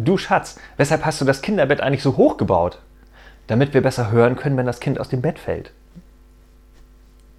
Du Schatz, weshalb hast du das Kinderbett eigentlich so hoch gebaut? Damit wir besser hören können, wenn das Kind aus dem Bett fällt.